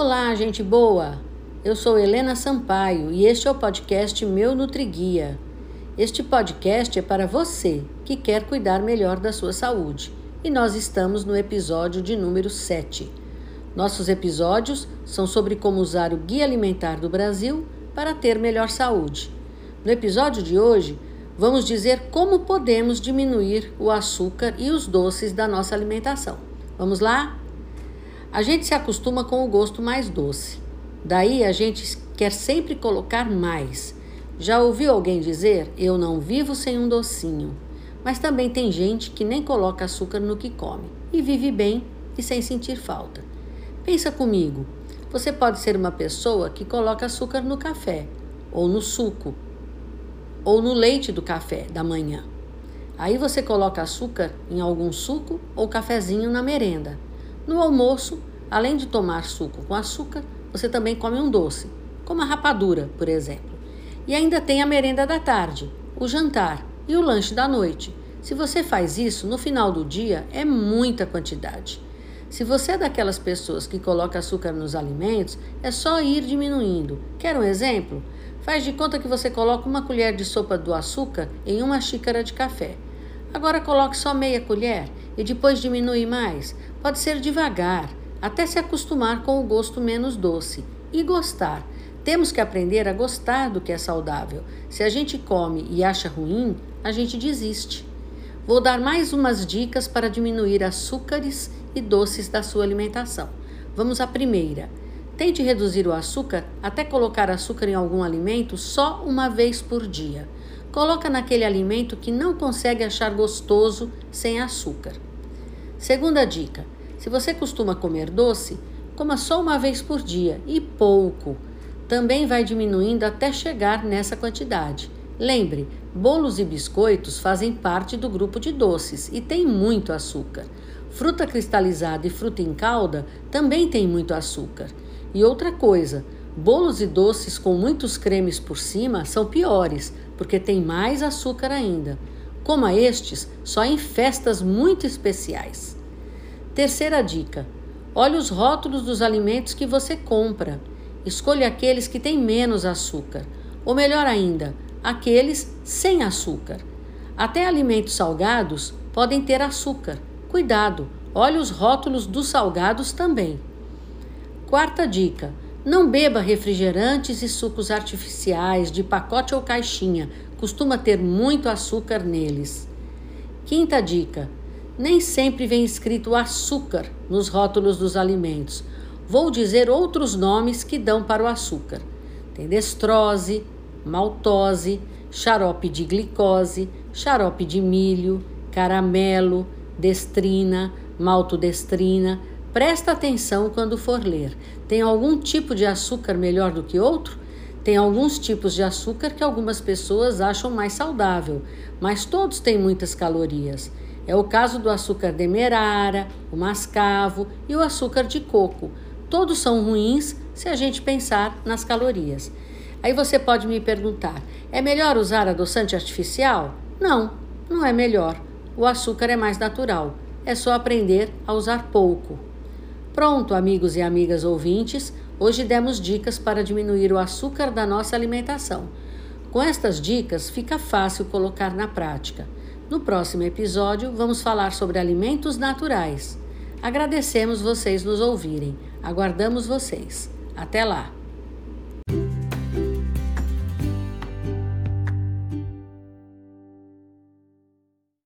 Olá, gente boa! Eu sou Helena Sampaio e este é o podcast Meu Nutriguia. Este podcast é para você que quer cuidar melhor da sua saúde e nós estamos no episódio de número 7. Nossos episódios são sobre como usar o Guia Alimentar do Brasil para ter melhor saúde. No episódio de hoje, vamos dizer como podemos diminuir o açúcar e os doces da nossa alimentação. Vamos lá? A gente se acostuma com o gosto mais doce. Daí a gente quer sempre colocar mais. Já ouviu alguém dizer: Eu não vivo sem um docinho? Mas também tem gente que nem coloca açúcar no que come e vive bem e sem sentir falta. Pensa comigo: você pode ser uma pessoa que coloca açúcar no café, ou no suco, ou no leite do café da manhã. Aí você coloca açúcar em algum suco ou cafezinho na merenda. No almoço, além de tomar suco com açúcar, você também come um doce, como a rapadura, por exemplo. E ainda tem a merenda da tarde, o jantar e o lanche da noite. Se você faz isso, no final do dia é muita quantidade. Se você é daquelas pessoas que coloca açúcar nos alimentos, é só ir diminuindo. Quer um exemplo? Faz de conta que você coloca uma colher de sopa do açúcar em uma xícara de café. Agora coloque só meia colher e depois diminui mais. Pode ser devagar, até se acostumar com o gosto menos doce e gostar. Temos que aprender a gostar do que é saudável. Se a gente come e acha ruim, a gente desiste. Vou dar mais umas dicas para diminuir açúcares e doces da sua alimentação. Vamos à primeira. Tente reduzir o açúcar até colocar açúcar em algum alimento só uma vez por dia. Coloca naquele alimento que não consegue achar gostoso sem açúcar. Segunda dica: se você costuma comer doce, coma só uma vez por dia e pouco. Também vai diminuindo até chegar nessa quantidade. Lembre, bolos e biscoitos fazem parte do grupo de doces e tem muito açúcar. Fruta cristalizada e fruta em calda também tem muito açúcar. E outra coisa, bolos e doces com muitos cremes por cima são piores, porque tem mais açúcar ainda. Coma estes só em festas muito especiais. Terceira dica: olhe os rótulos dos alimentos que você compra. Escolha aqueles que têm menos açúcar, ou melhor ainda, aqueles sem açúcar. Até alimentos salgados podem ter açúcar. Cuidado, olhe os rótulos dos salgados também. Quarta dica: não beba refrigerantes e sucos artificiais de pacote ou caixinha, costuma ter muito açúcar neles. Quinta dica: nem sempre vem escrito açúcar nos rótulos dos alimentos. Vou dizer outros nomes que dão para o açúcar: tem destrose, maltose, xarope de glicose, xarope de milho, caramelo, destrina, maltodestrina. Presta atenção quando for ler. Tem algum tipo de açúcar melhor do que outro? Tem alguns tipos de açúcar que algumas pessoas acham mais saudável, mas todos têm muitas calorias. É o caso do açúcar demerara, o mascavo e o açúcar de coco. Todos são ruins se a gente pensar nas calorias. Aí você pode me perguntar: é melhor usar adoçante artificial? Não, não é melhor. O açúcar é mais natural. É só aprender a usar pouco. Pronto, amigos e amigas ouvintes, hoje demos dicas para diminuir o açúcar da nossa alimentação. Com estas dicas, fica fácil colocar na prática. No próximo episódio, vamos falar sobre alimentos naturais. Agradecemos vocês nos ouvirem. Aguardamos vocês. Até lá!